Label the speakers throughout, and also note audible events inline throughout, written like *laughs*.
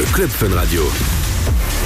Speaker 1: le Club Fun Radio.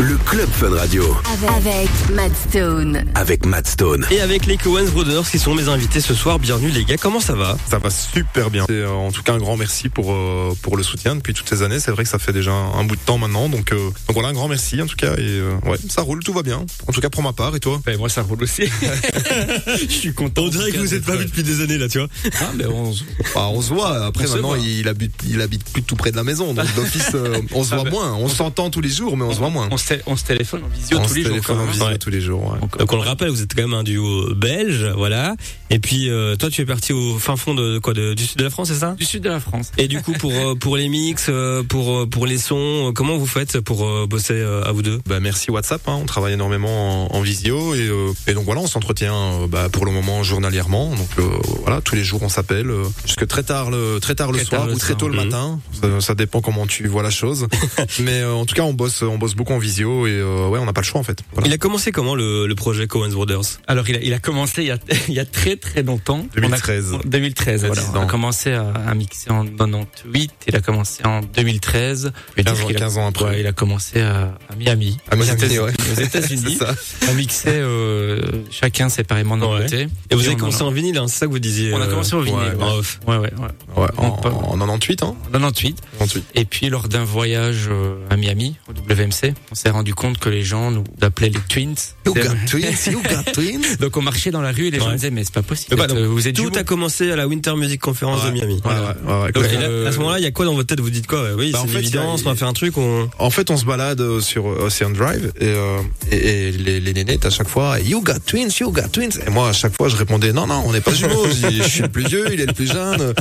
Speaker 1: Le Club Fun Radio.
Speaker 2: Avec, Matt Stone.
Speaker 1: Avec Matt Stone.
Speaker 3: Et avec les Coens Brothers qui sont mes invités ce soir. Bienvenue les gars, comment ça va?
Speaker 4: Ça va super bien. Et, euh, en tout cas, un grand merci pour euh, pour le soutien depuis toutes ces années. C'est vrai que ça fait déjà un, bout de temps maintenant, donc euh, donc voilà un grand merci en tout cas. Et ouais, ça roule, tout va bien. En tout cas pour ma part. Et toi?
Speaker 5: Ben, Moi, ça roule aussi. *laughs* Je suis content.
Speaker 3: On dirait que vous êtes pas vu depuis des années là, tu vois.
Speaker 4: Ah, mais on, *laughs* bah, on se voit. Après maintenant, il habite il habite plus tout près de la maison, donc d'office, on se ah, voit ben, moins. On s'entend tous les jours, mais on se voit moins.
Speaker 5: On se téléphone en visio tous les jours.
Speaker 4: En visio tous les jours.
Speaker 3: Donc, on le rappelle, vous êtes quand même un duo belge, voilà. Et puis euh, toi, tu es parti au fin fond de quoi, de, du sud de la France, c'est ça?
Speaker 5: Du sud de la France.
Speaker 3: Et du coup, pour euh, pour les mix, euh, pour pour les sons, comment vous faites pour bosser à vous deux?
Speaker 4: Bah merci WhatsApp. Hein, on travaille énormément en, en visio et, et donc voilà, on s'entretient bah, pour le moment journalièrement. Donc voilà, tous les jours on s'appelle jusque très tard le très tard le soir ou très tôt le matin. Ça, ça, dépend comment tu vois la chose. *laughs* Mais en tout cas, on bosse on bosse beaucoup en visio et ouais, on n'a pas le choix en fait.
Speaker 3: Il a commencé comment le, le projet Coens Brothers?
Speaker 5: Alors il a, il a commencé il y a, *laughs* il y a très très longtemps.
Speaker 4: 2013.
Speaker 5: 2013, voilà. On a commencé à, à, mixer en 98, il a commencé en 2013.
Speaker 4: Et 15, 15 ans après.
Speaker 5: Ouais, il a commencé à, à Miami.
Speaker 4: À Miami,
Speaker 5: ouais. Aux États-Unis. *laughs* à mixer euh, chacun séparément de notre côté.
Speaker 3: Et vous avez commencé en vinyle, hein, c'est ça que vous disiez
Speaker 5: On a commencé au vinyle.
Speaker 4: Ouais, ouais, ouais. ouais. en, en, 98, hein
Speaker 5: 98. 98. Et puis lors d'un voyage euh, à Miami, au WMC, on s'est rendu compte que les gens nous appelaient les Twins.
Speaker 4: You got Twins, you got Twins. *laughs*
Speaker 5: Donc on marchait dans la rue et les gens disaient mais c'est pas possible. Bah,
Speaker 3: vous êtes tout a commencé à la Winter Music Conference de Miami. Donc, à ce moment-là, il y a quoi dans votre tête? Vous dites quoi? Oui, bah, c'est une évidence, on va faire un truc. On...
Speaker 4: En fait, on se balade euh, sur Ocean Drive et, euh, et, et les, les nénettes à chaque fois, you got twins, you got twins. Et moi, à chaque fois, je répondais non, non, on n'est pas jumeaux. *laughs* je suis le plus vieux, il est le plus jeune.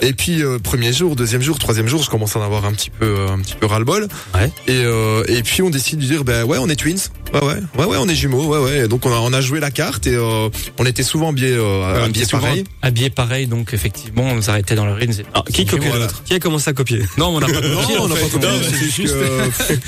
Speaker 4: Et puis euh, premier jour, deuxième jour, troisième jour, je commence à en avoir un petit peu, un petit peu ras le bol.
Speaker 3: Ouais.
Speaker 4: Et et puis on décide de dire ben ouais, on est twins. Ouais ouais, ouais ouais, on est jumeaux. Ouais ouais. Donc on a on a joué la carte et on était souvent habillés, euh, habillés pareil.
Speaker 5: Habillés pareil, donc effectivement, on nous arrêtait dans le ring.
Speaker 3: Ah, qui copie l'autre Qui a commencé à copier *laughs*
Speaker 5: Non, on n'a pas copié.
Speaker 4: on n'a pas copié. C'est juste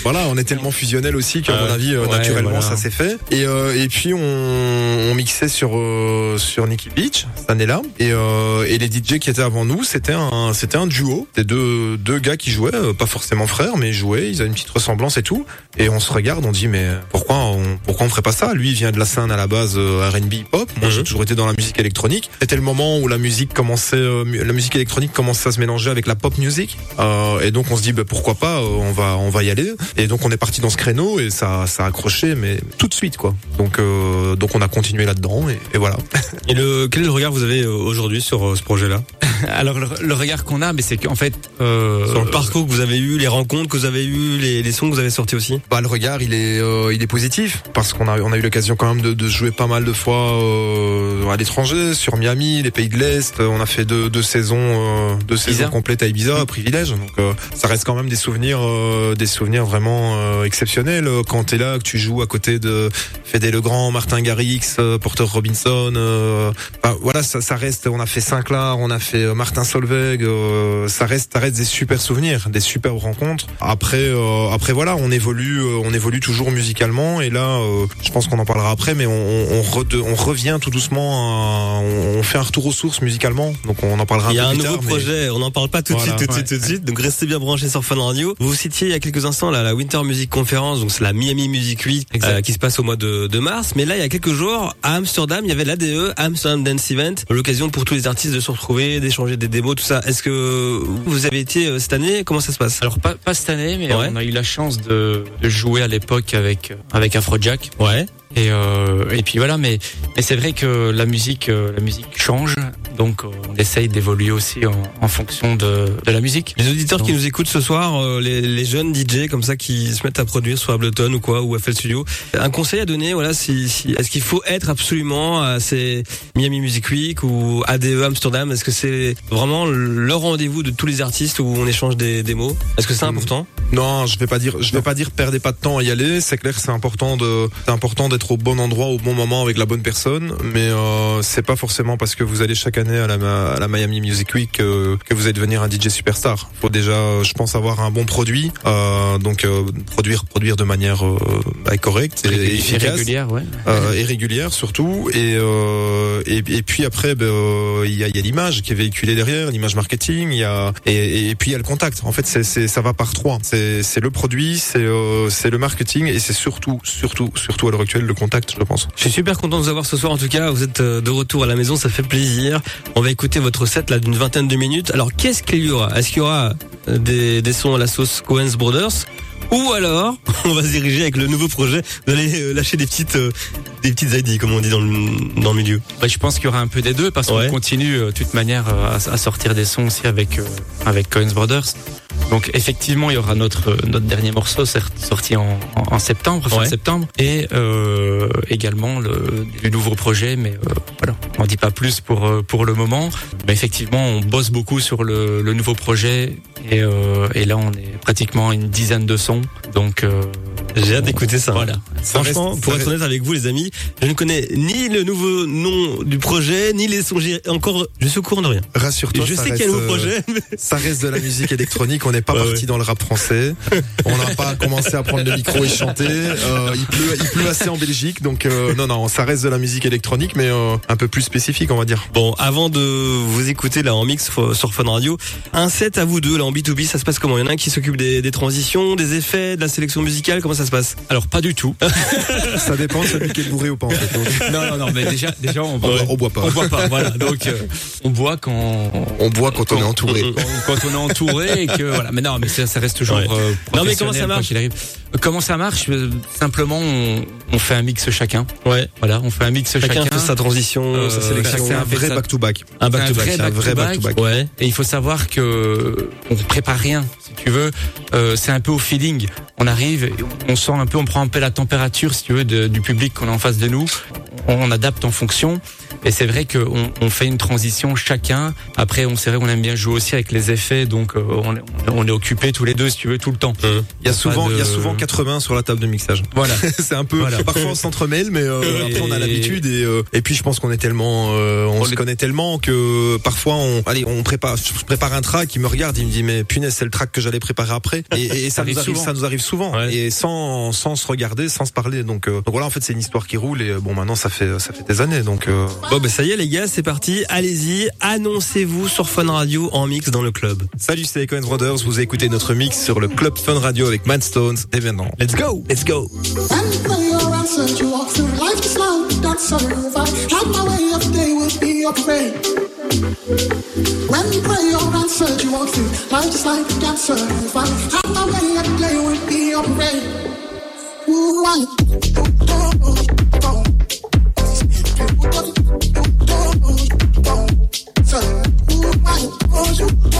Speaker 4: voilà, on est tellement fusionnels aussi qu'à mon avis, euh, naturellement, ça s'est fait. Et euh, et puis on, on mixait sur euh, sur Nicky Beach cette année-là. Et euh, et les DJ qui étaient avant nous, c'était un c'était un duo. C'était deux deux gars qui jouaient, pas forcément frères, mais ils jouaient. Ils avaient une petite ressemblance et tout. Et on se regarde, on dit mais pourquoi on pourquoi on ferait pas ça? Lui il vient de la scène à la base R&B pop. Moi j'ai mhm. toujours été dans la musique électronique. C'était le moment où la musique commençait, euh, la musique électronique commençait à se mélanger avec la pop music. Euh, et donc on se dit bah, pourquoi pas, euh, on va on va y aller. Et donc on est parti dans ce créneau et ça ça a accroché mais tout de suite quoi. Donc donc on a continué là-dedans et, et, voilà.
Speaker 3: Et le quel est le regard que vous avez aujourd'hui sur ce projet-là? *laughs*
Speaker 5: Alors le, regard qu'on a, mais c'est qu'en fait
Speaker 3: euh, sur le parcours que vous avez eu, les rencontres que vous avez eues, les, les sons que vous avez sortis aussi?
Speaker 4: Bah le regard, il est euh, il est positif parce qu'on a on a eu l'occasion quand même de, de, jouer pas mal de fois euh, à l'étranger, sur Miami, les pays de l'Est. On a fait deux, deux saisons euh, deux saisons complètes à Ibiza, privilège. Donc euh, ça reste quand même des souvenirs des souvenirs vraiment exceptionnels quand t'es là, que tu joues à côté de Fédé Legrand, Martin Garrix, Porter Robinson. Bah, voilà, ça, ça reste. On a fait Sinclair, on a fait euh, Martin Solveig, euh, ça reste, ça reste des super souvenirs, des superbes rencontres. Après, euh, après voilà, on évolue, on évolue toujours musicalement et là, je pense qu'on en parlera après, mais on, on, on revient tout doucement, on, fait un retour aux sources musicalement, donc on en parlera.
Speaker 3: Il y
Speaker 4: a
Speaker 3: un nouveau projet, on n'en parle pas tout de suite, tout de suite, tout de suite. Donc restez bien branchés sur Fun Radio. Vous citiez il y a quelques instants là, la Winter Music Conference, donc c'est la Miami Music Week qui se passe au mois de, de, mars. Mais là, il y a quelques jours, à Amsterdam, il y avait l'ADE, Amsterdam Dance Event, l'occasion pour tous les artistes de se retrouver, d'échanger des démos, tout ça. Est-ce que vous avez été euh, cette année Comment ça se passe?
Speaker 5: Alors pas, pas cette année, mais on a eu la chance de, de jouer à l'époque avec avec Afrojack.
Speaker 3: Ouais.
Speaker 5: Et, euh, et puis voilà, mais, mais c'est vrai que la musique, euh, la musique change, donc euh, on essaye d'évoluer aussi en, en, fonction de, de la musique.
Speaker 3: Les auditeurs qui nous écoutent ce soir, euh, les, les, jeunes DJ comme ça qui se mettent à produire sur Ableton ou quoi ou FL Studio, un conseil à donner, voilà, si, si est-ce qu'il faut être absolument à ces Miami Music Week ou ADE Amsterdam? Est-ce que c'est vraiment le rendez-vous de tous les artistes où on échange des, des mots? Est-ce que c'est hmm. important?
Speaker 4: Non, je vais pas dire, je vais pas dire perdez pas de temps à y aller. C'est clair, c'est important de, c'est important d'être au bon endroit au bon moment avec la bonne personne, mais euh, c'est pas forcément parce que vous allez chaque année à la, à la Miami Music Week que vous allez devenir un DJ superstar. Faut déjà, je pense, avoir un bon produit, donc produire produire de manière correcte et, efficace,
Speaker 5: régulière, ouais.
Speaker 4: et régulière surtout. Et et, et, puis après, ben, il y a, y a l'image qui est véhiculée derrière, l'image marketing, il y a et, et, puis il y a le contact. En fait, c'est ça va par trois. C'est le produit, c'est c'est le marketing et c'est surtout surtout surtout à l'heure actuelle le contact, je pense.
Speaker 3: Je suis super content de vous avoir ce soir. En tout cas, vous êtes de retour à la maison, ça fait plaisir. On va écouter votre set là d'une vingtaine de minutes. Alors, qu'est-ce qu'il y aura? Est-ce qu'il y aura des, des sons à la sauce Cohen's Brothers? Ou alors, *laughs* on va se diriger avec le nouveau projet. Vous allez euh, lâcher des petites, euh, des petites ID, comme on dit dans le, dans le milieu.
Speaker 5: Bah, je pense qu'il y aura un peu des deux parce qu'on continue euh, de toute manière à, à, sortir des sons aussi avec avec Cohen's Brothers. Donc effectivement, il y aura notre notre dernier morceau sorti en, en, septembre, fin septembre, et euh, également le, le, nouveau projet. Mais euh, voilà, on dit pas plus pour pour le moment. Mais effectivement, on bosse beaucoup sur le, le nouveau projet, et, euh, et là, on est pratiquement une dizaine de sons. Donc euh,
Speaker 3: j'ai hâte d'écouter ça. Voilà. Franchement, pour être honnête avec vous, les amis, je ne connais ni le nouveau nom du projet, ni les sons. Encore, je suis au courant de rien.
Speaker 4: Rassure-toi.
Speaker 3: Je sais qu'il y a un nouveau projet.
Speaker 4: Ça reste de la musique électronique. On n'est pas parti dans le rap français. On n'a pas commencé à prendre le micro et chanter. Euh, il pleut, il pleut assez en Belgique, donc euh, non, non, ça reste de la musique électronique, mais euh, un peu plus spécifique, on va dire.
Speaker 3: Bon, avant de vous écouter là en mix sur Fun Radio, un set à vous deux là en B2B, ça se passe comment? Il y en a un qui s'occupe des, des transitions, des effets, de la sélection musicale. Comment ça se passe?
Speaker 5: Alors pas du tout. *laughs*
Speaker 4: ça dépend de celui qui est bourré ou pas en fait.
Speaker 5: Non, non, non, mais déjà, déjà on boit,
Speaker 4: on boit pas.
Speaker 5: On boit pas. Voilà. Donc euh, on boit quand
Speaker 4: on boit quand, on est entouré.
Speaker 5: Quand, on est entouré et que voilà. Mais non, mais ça, ça reste toujours. Euh,
Speaker 3: non, mais comment ça marche
Speaker 5: Comment ça marche Simplement, on, on, fait un mix chacun.
Speaker 3: Ouais.
Speaker 5: Voilà, on fait un mix chacun.
Speaker 3: Chacun fait sa transition, euh, sa sélection.
Speaker 4: C'est un vrai back to back.
Speaker 5: Un back to back. C'est un vrai back to back. Ouais. Et il faut savoir que on prépare rien, si tu veux. Euh, c'est un peu au feeling. On arrive, on sent un peu, on prend un peu la température, si tu veux, de, du public qu'on a en face de nous. On adapte en fonction. Et c'est vrai qu'on on fait une transition chacun. Après, on c'est vrai qu'on aime bien jouer aussi avec les effets, donc euh, on, on est occupé tous les deux, si tu veux, tout le temps.
Speaker 4: Mmh. Il y a souvent, il y a souvent 80 sur la table de mixage.
Speaker 5: Voilà. *laughs*
Speaker 4: c'est un peu, voilà. parfois on s'entremêle, mais euh, après on a l'habitude et euh, et puis je pense qu'on est tellement, on, se connaît tellement que parfois on, allez, on prépare, je prépare un track, il me regarde, il me dit mais punaise c'est le track que j'allais préparer après. Et, et *laughs* ça, nous arrive, ça nous arrive souvent et sans sans se regarder, sans se parler. Donc, donc voilà, en fait c'est une histoire qui roule et bon maintenant ça fait ça fait des années donc.
Speaker 3: Bon ben ça y est les gars c'est parti. Allez-y, annoncez-vous sur Fun Radio en mix dans le club.
Speaker 4: Salut, c'est Cohen Brothers. Vous écoutez notre mix sur le club Fun Radio avec Mad Stones. Et maintenant,
Speaker 3: let's go, let's go. When you pray or answer, you walk through life just like a dancer. If I had my way, every day would be your parade. Ooh, I, oh, oh, oh,
Speaker 6: you, don't, don't, don't, don't, don't,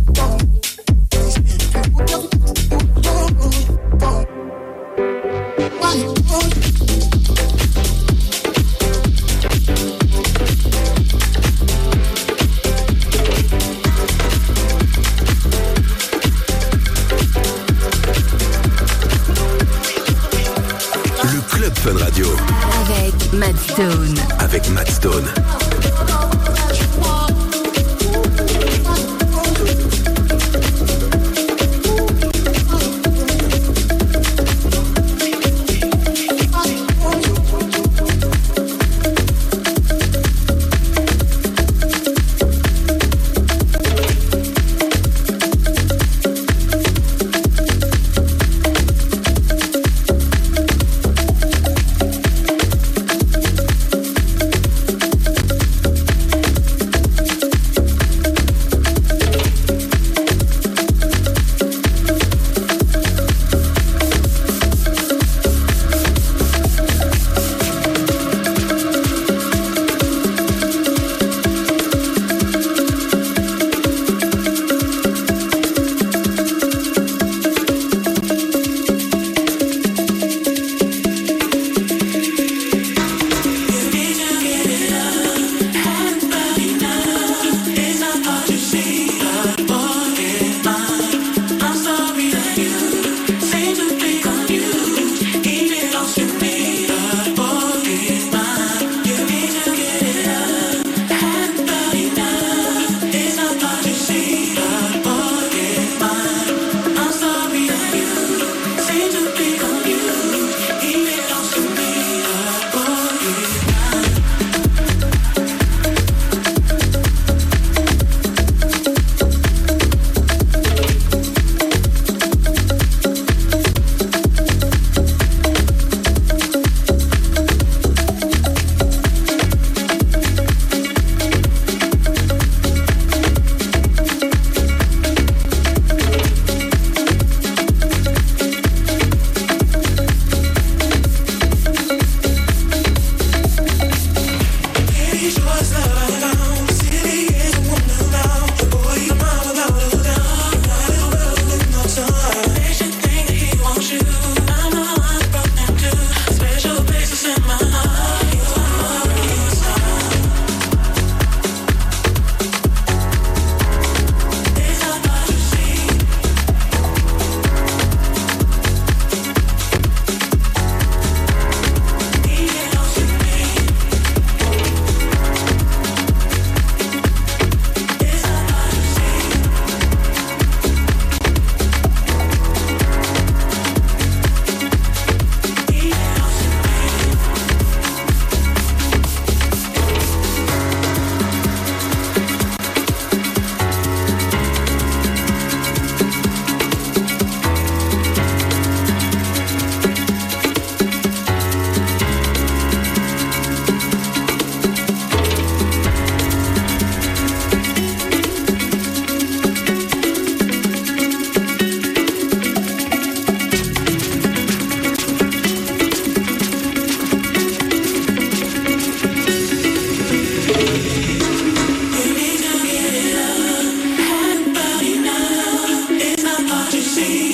Speaker 6: see.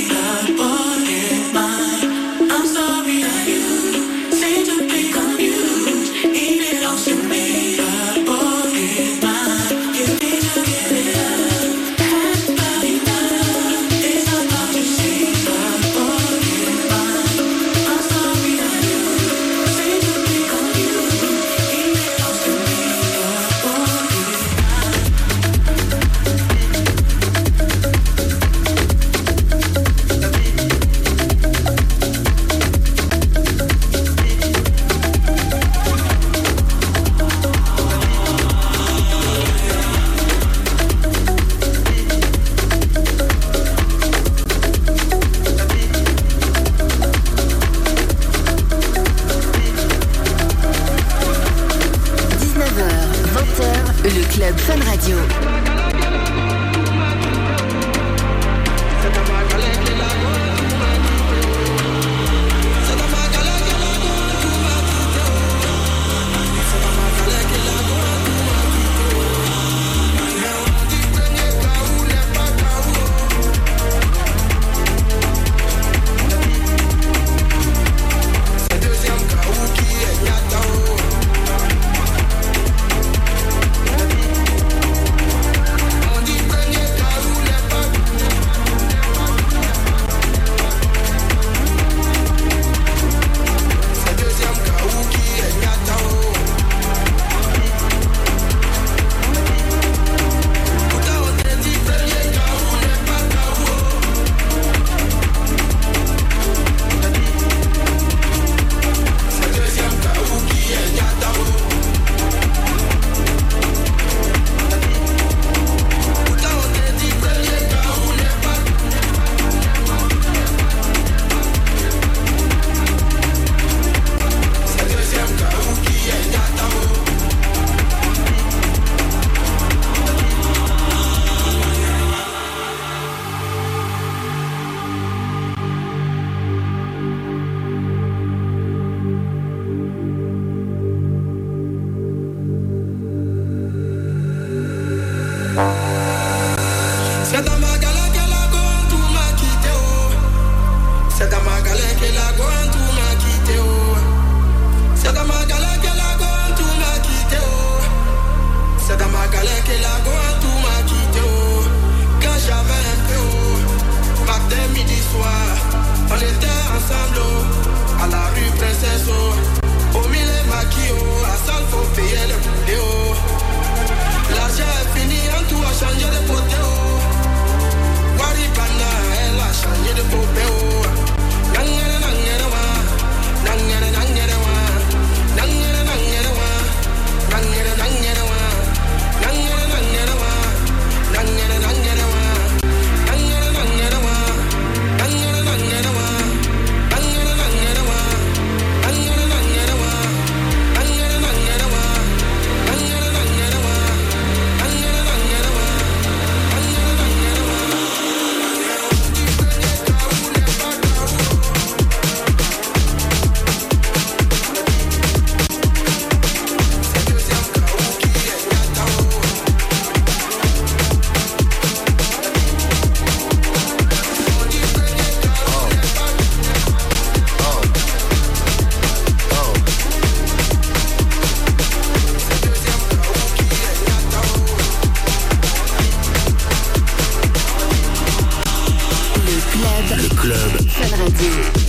Speaker 6: Fun Radio.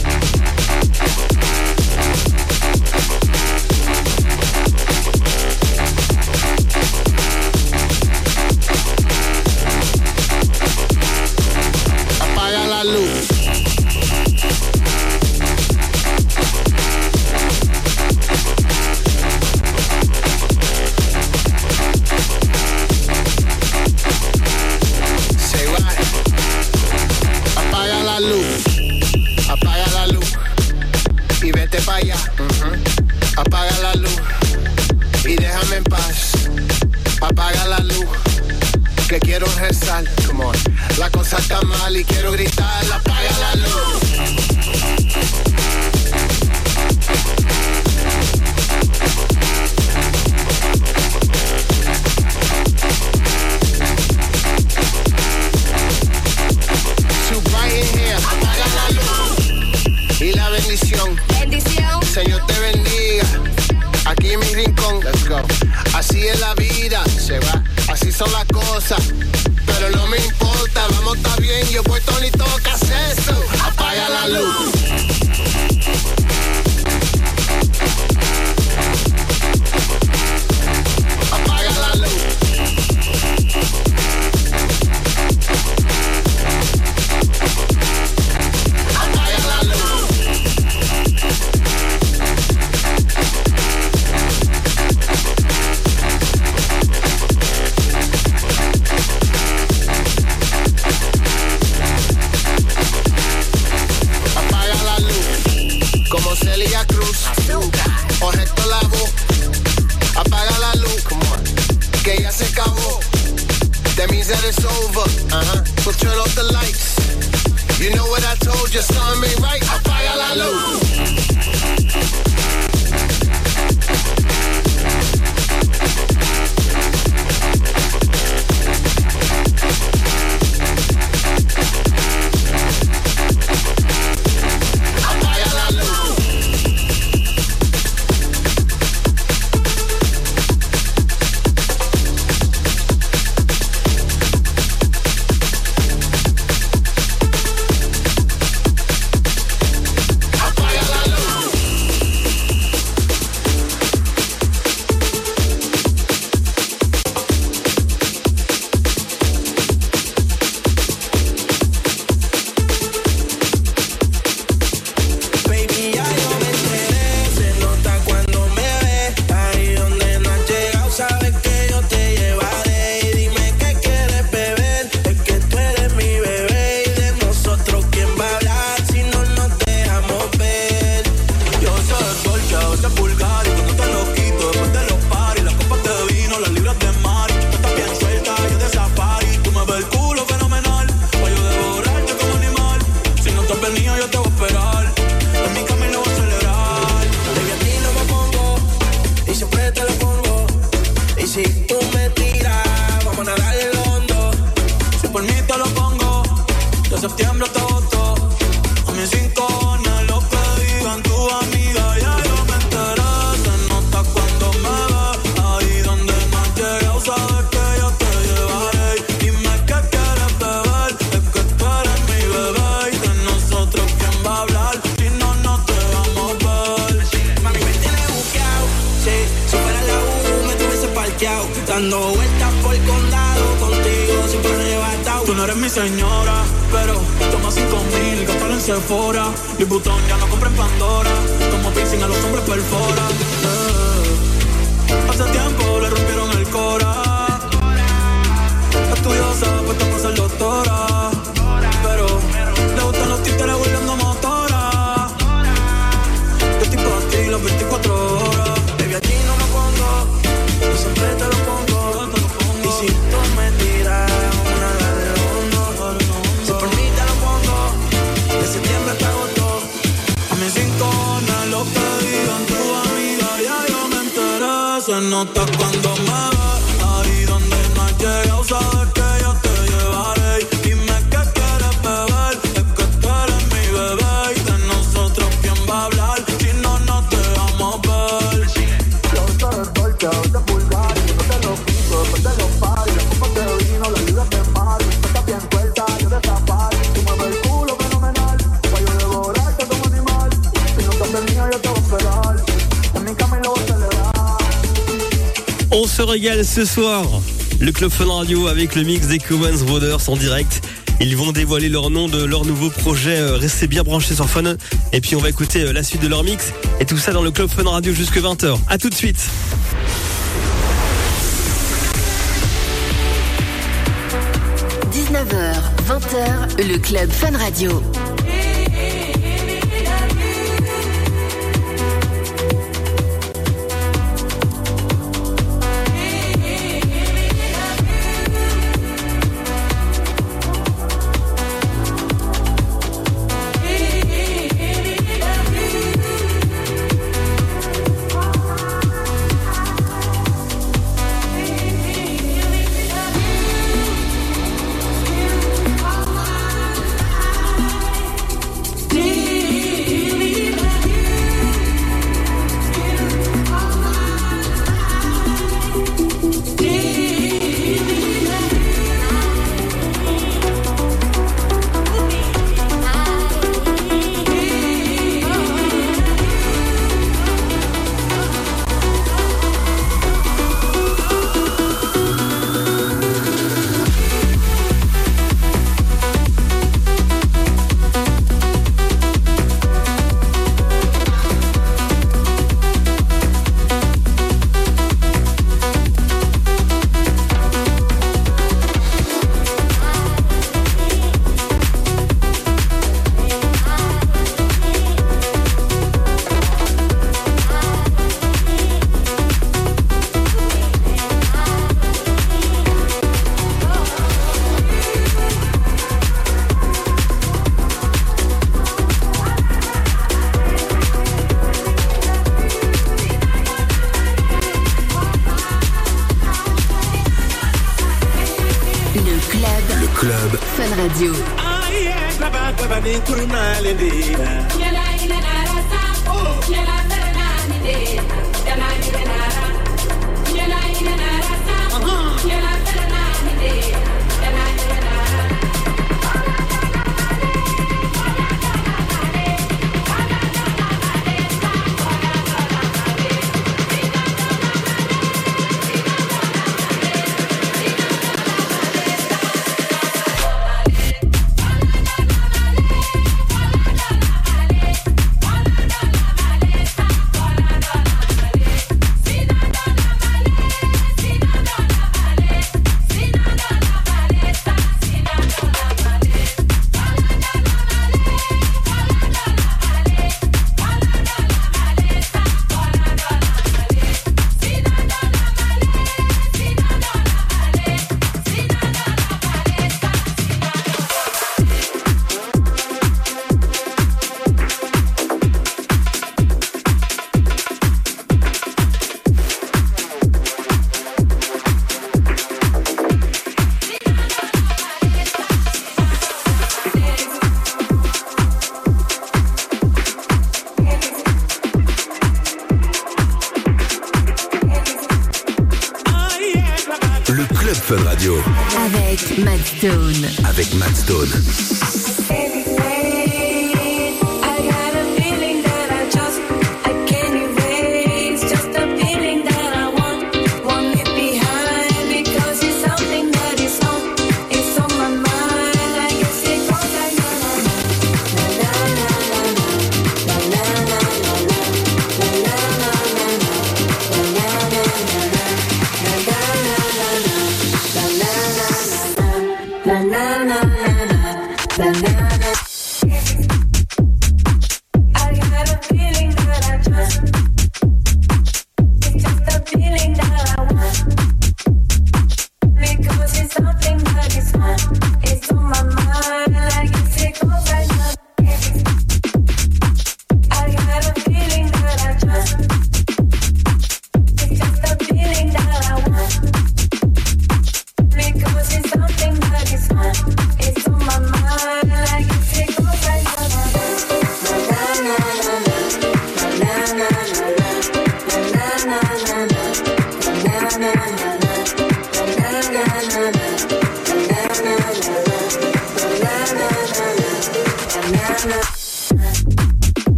Speaker 6: señora,
Speaker 2: pero
Speaker 6: toma cinco mil, gastalo en Sephora. Mi botón ya no compra en Pandora, como piercing a los hombres perfora. Eh, hace tiempo le rompieron el cora. Estudiosa, pues estamos ser doctora. Pero le gustan los títeres volviendo motora. Yo estoy para ti las 24 horas. Baby, aquí no me aguanto, siempre te lo notas cuando me
Speaker 3: ce soir. Le Club Fun Radio avec le mix des Commons Brothers en direct. Ils vont dévoiler leur nom de leur nouveau projet. Euh, restez bien branchés sur Fun. Et puis on va écouter euh, la suite de leur mix. Et tout ça dans le Club Fun Radio jusque 20h. A tout de suite.
Speaker 2: – 19h, 20h, le Club Fun Radio.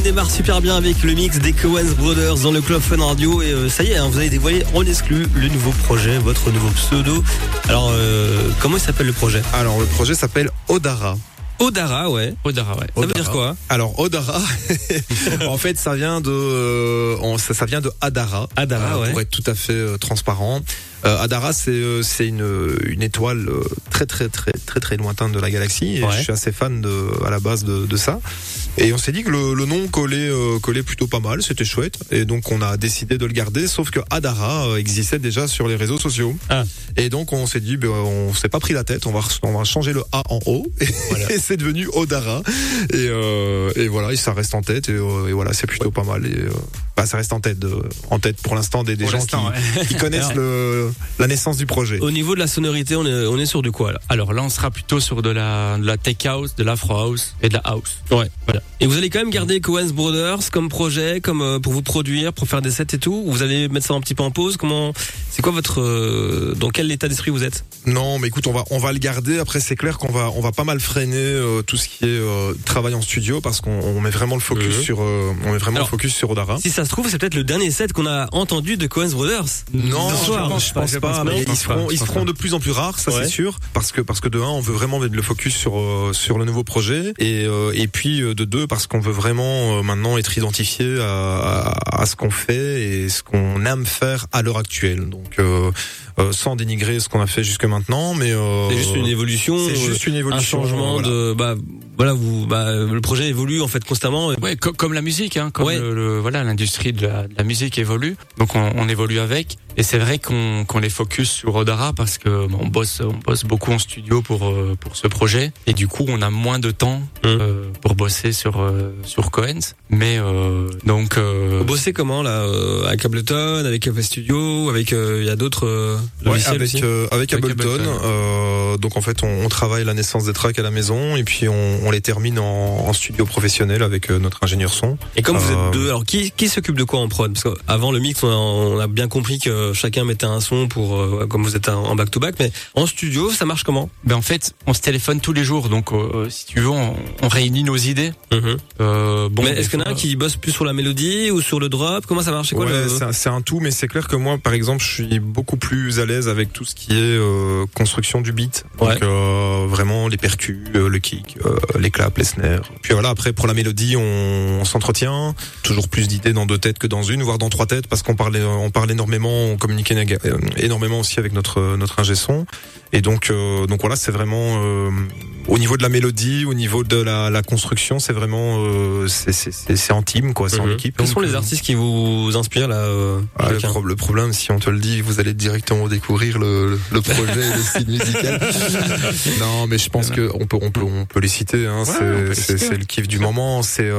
Speaker 3: Démarre super bien avec le mix des Coens Brothers dans le Club Fun Radio et euh, ça y est, hein, vous avez dévoilé en exclu le nouveau projet, votre nouveau pseudo. Alors, euh, comment il s'appelle le projet?
Speaker 4: Alors, le projet s'appelle Odara.
Speaker 3: Odara, ouais.
Speaker 5: Odara, ouais.
Speaker 3: Ça veut dire quoi?
Speaker 4: Alors Odara, *laughs* en fait, ça vient de, euh, ça, vient de Adara.
Speaker 3: Adara, ouais.
Speaker 4: Pour être tout à fait transparent. Adara, c'est c'est une une étoile très très très très très lointaine de la galaxie. Et Je suis assez fan de à la base de, de ça. Et on s'est dit que le, le nom collait, euh, collait plutôt pas mal, c'était chouette. Et donc on a décidé de le garder, sauf que Adara euh, existait déjà sur les réseaux sociaux. Ah. Et donc on s'est dit, ben, on s'est pas pris la tête, on va, on va changer le A en O. Et, *laughs* c'est devenu Odara. Et, euh, et voilà, et ça reste en tête. Et, euh, et voilà, c'est plutôt pas mal. Et, bah, ça reste en tête, de, en tête pour l'instant des, des gens qui, qui connaissent *laughs* le, la naissance du projet.
Speaker 3: Au niveau de la sonorité, on est, on est sur du quoi là?
Speaker 5: Alors là, on sera plutôt sur de la, de la tech house, de l'afro house et de la house.
Speaker 3: Ouais. Voilà. Et vous allez quand même garder Cohen's Brothers comme projet, comme euh, pour vous produire, pour faire des sets et tout? Ou vous allez mettre ça un petit peu en pause? Comment C'est quoi votre euh, dans quel état d'esprit vous êtes?
Speaker 4: Non, mais écoute, on va on va le garder. Après, c'est clair qu'on va on va pas mal freiner euh, tout ce qui est travail en studio parce qu'on met vraiment le focus mhm. sur on met vraiment le focus sur Odara.
Speaker 3: Si ça se trouve, c'est peut-être le dernier set qu'on a entendu de Cohen's Brothers.
Speaker 4: Non, je, pense, je pense pas. mais ils seront ils seront de plus en plus rares, ça c'est sûr, parce que parce que de un, on veut vraiment mettre le focus sur sur le nouveau projet et et puis de deux parce qu'on veut vraiment euh, maintenant être identifié à, à, ce qu'on fait et ce qu'on aime faire à l'heure actuelle. Donc euh, euh, sans dénigrer ce qu'on a fait jusque maintenant, mais
Speaker 3: c'est juste une évolution,
Speaker 4: c'est juste une évolution,
Speaker 3: un changement de bah voilà vous bah le projet évolue en fait constamment.
Speaker 5: Ouais, comme, la musique, hein, comme le, voilà l'industrie de, la, musique évolue, donc on, on évolue avec. Et c'est vrai qu'on qu'on les focus sur Odara parce que on bosse on bosse beaucoup en studio pour euh, pour ce projet et du coup on a moins de temps mmh. euh, pour bosser sur euh, sur Cohen's. Mais donc
Speaker 3: Vous bossez comment là avec Ableton, avec FL Studio, avec il y a d'autres logiciels
Speaker 4: avec,
Speaker 3: aussi
Speaker 4: avec Ableton. donc en fait on, on, travaille la naissance des tracks à la maison et puis on, on les termine en, en, studio professionnel avec notre ingénieur son.
Speaker 3: Et comme vous êtes deux, alors qui qui s'occupe de quoi en prod? Parce qu'avant le mix on a, on a bien compris que chacun mettait un son pour euh, comme vous êtes en back to back mais en studio ça marche comment?
Speaker 5: Ben en fait, on se téléphone tous les jours donc euh, si tu veux on, réunit nos idées.
Speaker 3: Euh, bon, mais est-ce qu'il y en a un qui bosse plus sur la mélodie ou sur le drop? Comment ça marche? C'est quoi
Speaker 4: c'est un, tout mais c'est clair que moi par exemple, je suis beaucoup plus à l'aise avec tout ce qui est construction du beat. Donc vraiment les percus, le kick, les claps, les snares. Puis voilà, après pour la mélodie, on, s'entretient, toujours plus d'idées dans deux têtes que dans une, voire dans trois têtes parce qu'on parlait on parle énormément, on communiquait euh, énormément aussi avec notre notre ingé son. Et donc euh, donc voilà, c'est vraiment euh, au niveau de la mélodie, au niveau de la, la construction, c'est vraiment euh, c'est intime quoi, c'est en mhm. équipe.
Speaker 3: Quels sont les artistes qui vous inspirent là
Speaker 4: ah, le, problème, si on te le dit, vous allez directement découvrir le, le projet, le style musical. *laughs* non, mais je pense que on peut on peut on peut les citer. Hein, c'est le kiff du moment. C'est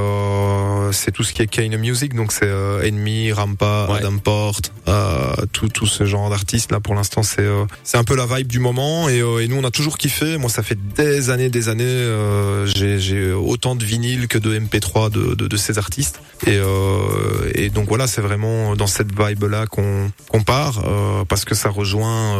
Speaker 4: c'est tout ce qui est Kane Music, donc c'est Enemy, Rampa, Adam Porte, tout tout ce genre d'artistes là. Pour l'instant, c'est c'est un peu la vibe du moment euh, et, nous on a toujours kiffé. Moi ça fait des années, des années, euh, j'ai autant de vinyles que de MP3 de, de, de ces artistes. Et, euh, et donc voilà, c'est vraiment dans cette vibe là qu'on qu'on part euh, parce que ça rejoint.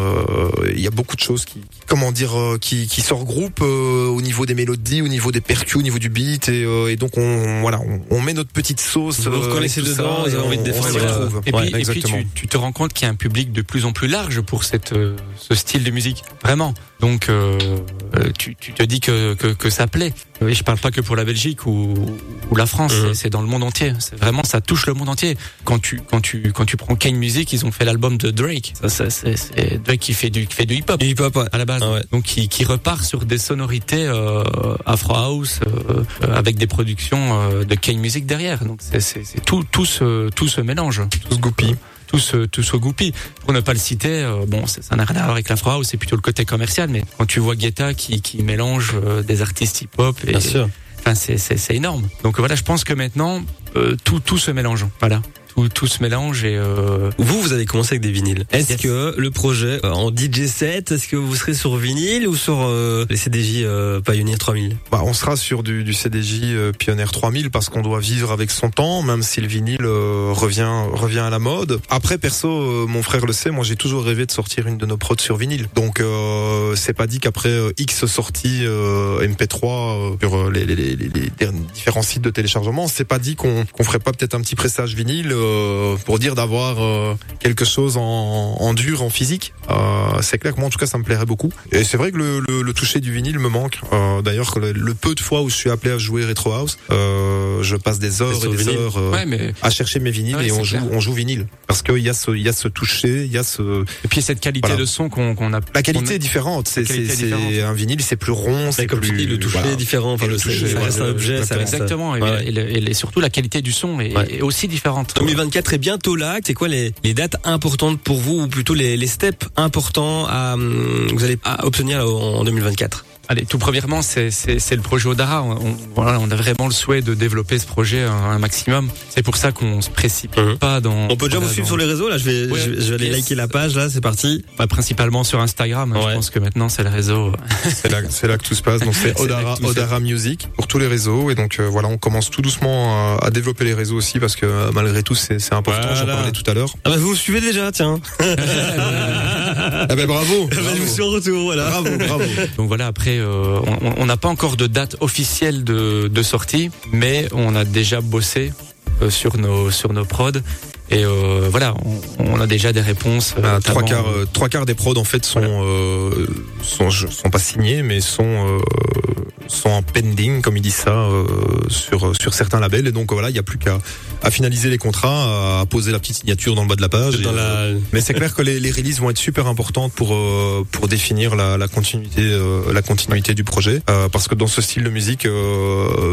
Speaker 4: Il y a beaucoup de choses qui, comment dire, qui, qui se regroupent au niveau des mélodies, au niveau des percus, au niveau du beat et, et donc on voilà, on, met notre petite sauce.
Speaker 3: Vous vous reconnaissez dedans, et envie de défendre.
Speaker 5: Et puis, et puis tu, tu, te rends compte qu'il y a un public de plus en plus large pour cette ce style de musique. Vraiment. Donc euh, euh, tu, tu, te dis que, que, que, ça plaît. Et je parle pas que pour la Belgique ou, ou la France, mhm. c'est dans le monde entier. C'est vraiment ça touche le monde entier. Quand tu quand tu quand tu prends Kane Music, ils ont fait l'album de Drake. Ça, c'est Drake qui fait du qui fait du hip hop.
Speaker 3: hip hop
Speaker 5: à la base. Ah Donc qui, qui repart sur des sonorités euh, Afro House euh, avec des productions de Kane Music derrière. Donc c'est tout tout ce tout ce mélange.
Speaker 4: Tout ce goupille
Speaker 5: tous tous au goupilles. Pour ne pas le citer, euh, bon, ça n'a rien à voir avec la ou c'est plutôt le côté commercial. Mais quand tu vois Guetta qui, qui mélange euh, des artistes hip-hop, et,
Speaker 3: Bien sûr.
Speaker 5: Enfin, c'est énorme. Donc voilà, je pense que maintenant euh, tout tout se mélange. Voilà tout, tout se mélange et euh...
Speaker 3: vous vous avez commencé avec des vinyles. Est-ce que le projet euh, en DJ set, est-ce que vous serez sur vinyle ou sur euh, les CDJ euh, Pioneer 3000
Speaker 4: Bah on sera sur du, du CDJ euh, Pioneer 3000 parce qu'on doit vivre avec son temps, même si le vinyle revient revient à la mode. Après perso, mon frère le sait, moi j'ai toujours rêvé de sortir une de nos prods sur vinyle. Donc c'est pas dit qu'après X sorties MP3 sur les, les, les, les, différents sites de téléchargement, c'est pas dit qu'on qu'on ferait pas peut-être un petit pressage vinyle euh, pour dire d'avoir euh, quelque chose en, en, dur, en physique. Euh, c'est clair que moi en tout cas ça me plairait beaucoup. Et c'est vrai que le, le, le, toucher du vinyle me manque. D'ailleurs le, le, peu de fois où je suis appelé à jouer Retro House, je passe des heures et des heures à chercher mes vinyles et on joue, on joue vinyle parce qu'il y a ce, il y a ce toucher, il y a ce.
Speaker 5: Et puis cette qualité de son qu'on qu'on a.
Speaker 4: La qualité est différente. C'est un vinyle, c'est plus rond, c'est
Speaker 3: comme
Speaker 4: plus.
Speaker 3: le toucher est différent. Enfin, le, c'est un objet.
Speaker 5: Exactement. Et, surtout la qualité du son est, aussi différente.
Speaker 3: 2024 est bientôt là. C'est quoi les, dates importantes pour vous ou plutôt les, steps importants à hum, vous allez obtenir en 2024
Speaker 5: Allez, tout premièrement, c'est le projet Odara. On, voilà, on a vraiment le souhait de développer ce projet un, maximum. C'est pour ça qu'on se précipite mhm. pas dans.
Speaker 3: On peut déjà vous suivre sur les réseaux. Là, je vais, je, vais aller liker la page. Là, c'est parti.
Speaker 5: Bah, principalement sur Instagram. Je pense que maintenant c'est le réseau. *laughs*
Speaker 4: C'est là, que tout se passe. Donc c'est Odara, Odara Music pour tous les réseaux. Et donc euh, voilà, on commence tout doucement à, développer les réseaux aussi parce que euh, malgré tout, c'est important. J'en parlais tout à l'heure.
Speaker 3: Ah bah vous, vous suivez déjà, tiens. *laughs* *laughs*
Speaker 4: ah ben bravo.
Speaker 3: Bah, je vous suis en retour. Voilà.
Speaker 4: Bravo, bravo.
Speaker 5: Donc voilà, après euh, on n'a pas encore de date officielle de, de, sortie, mais on a déjà bossé euh, sur nos sur nos prods et euh, voilà, on, a déjà des réponses.
Speaker 4: Bah, trois quarts trois quarts des prods en fait sont sont, sont pas signés, mais sont sont en pending, comme ils disent ça, euh, sur sur certains labels. Et donc voilà, il y a plus qu'à à finaliser les contrats, à poser la petite signature dans le bas de la page. Euh, mais c'est clair que les, les releases vont être super importantes pour euh, pour définir la, la continuité la continuité du projet, parce que dans ce style de musique,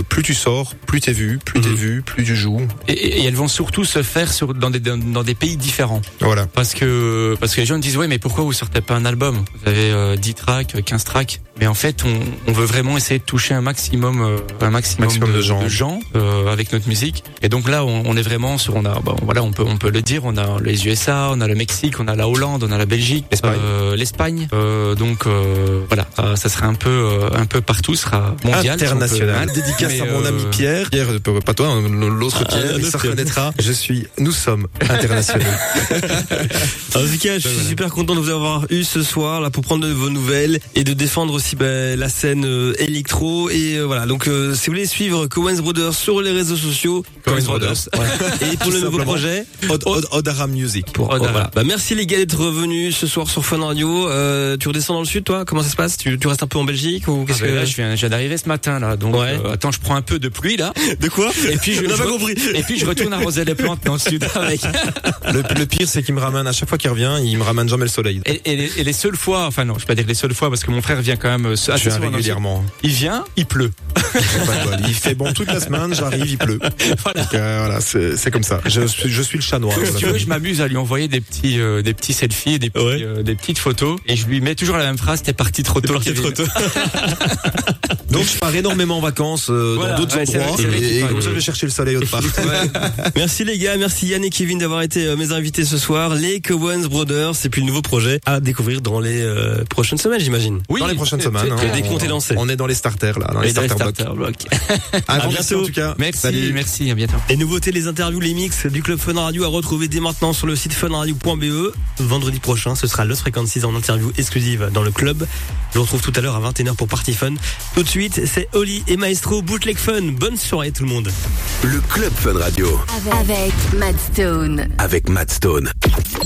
Speaker 4: plus tu sors, plus t'es vu, plus t'es mhm. vu, plus tu joues.
Speaker 5: Et, elles vont surtout se faire sur dans des dans, des pays différents.
Speaker 4: Voilà.
Speaker 5: Parce que parce que les gens disent ouais mais pourquoi vous sortez pas un album? Vous avez 10 tracks, 15 tracks. Mais en fait, on, on, veut vraiment essayer de toucher un maximum, euh, un maximum, de, gens, de gens euh, avec notre musique. Et donc là, on, on est vraiment sur, on a, bon, voilà, on peut, on peut le dire, on a les USA, on a le Mexique, on a la Hollande, on a la Belgique, l'Espagne. Euh, donc voilà, ça sera un peu, un peu partout, sera mondial,
Speaker 4: international. Dédicace à mon ami Pierre. Pierre, pas toi, hein, l'autre ah, Pierre, il se reconnaîtra. Je suis, nous sommes internationaux. *laughs*
Speaker 3: en tout cas, je suis super content de vous avoir eu ce soir là pour prendre de vos nouvelles et de défendre aussi bah, la scène euh, et euh, voilà. Donc euh, si vous voulez suivre Coens Brothers sur les réseaux sociaux,
Speaker 4: Coens Brothers. *laughs*
Speaker 3: et pour le nouveau projet,
Speaker 4: Odara Music.
Speaker 3: Pour Odara. Bah, merci les gars d'être revenus ce soir sur Fun Radio. tu redescends dans le sud, toi? Comment ça se passe? Tu, tu, restes un peu en Belgique ou qu'est-ce ah, que
Speaker 5: là, je viens, d'arriver ce matin là. Donc attends, je prends un peu de pluie là. *laughs*
Speaker 3: De quoi?
Speaker 5: Et puis je,
Speaker 3: pas compris. *laughs*
Speaker 5: Et puis je retourne arroser les plantes dans le sud avec.
Speaker 4: le, pire, c'est qu'il me ramène à chaque fois qu'il revient, il me ramène jamais le soleil.
Speaker 5: Et, et, les, et les seules fois, enfin non, je vais pas dire les seules fois parce que mon frère vient quand même euh,
Speaker 4: assez régulièrement.
Speaker 5: Il vient, il pleut.
Speaker 4: il fait bon toute la semaine, j'arrive, il pleut. *laughs* Voilà, euh, voilà c'est comme ça. Je, je suis le chat noir.
Speaker 5: Si tu veux, je m'amuse à lui envoyer des petits, euh, des petits selfies, des, petits, des petites photos, et je lui mets toujours la même phrase "T'es parti trop tôt".
Speaker 3: Parti trop tôt. *laughs*
Speaker 4: Donc je pars énormément en vacances dans d'autres endroits et, comme ça je vais chercher le soleil autre part. *laughs*
Speaker 3: Merci les gars, merci Yann et Kevin d'avoir été mes invités ce soir. Les Cowens Brothers, c'est puis le nouveau projet à découvrir dans les prochaines semaines, j'imagine.
Speaker 4: Oui, dans les prochaines semaines.
Speaker 3: Hein,
Speaker 4: on, est dans les starters là, dans les, starter,
Speaker 3: à, bientôt
Speaker 4: en tout cas.
Speaker 5: Merci, Salut. merci, à bientôt.
Speaker 3: Les nouveautés, les interviews, les mix du club Fun Radio à retrouver dès maintenant sur le site funradio.be. Vendredi prochain, ce sera Lost Frequencies en interview exclusive dans le club. Je vous retrouve tout à l'heure à 21h pour Party Fun. Tout de suite, c'est Oli et Maestro Bootleg Fun. Bonne soirée tout le monde.
Speaker 1: Le club Fun Radio.
Speaker 2: Avec, Avec Matt Stone.
Speaker 1: Avec Matt Stone.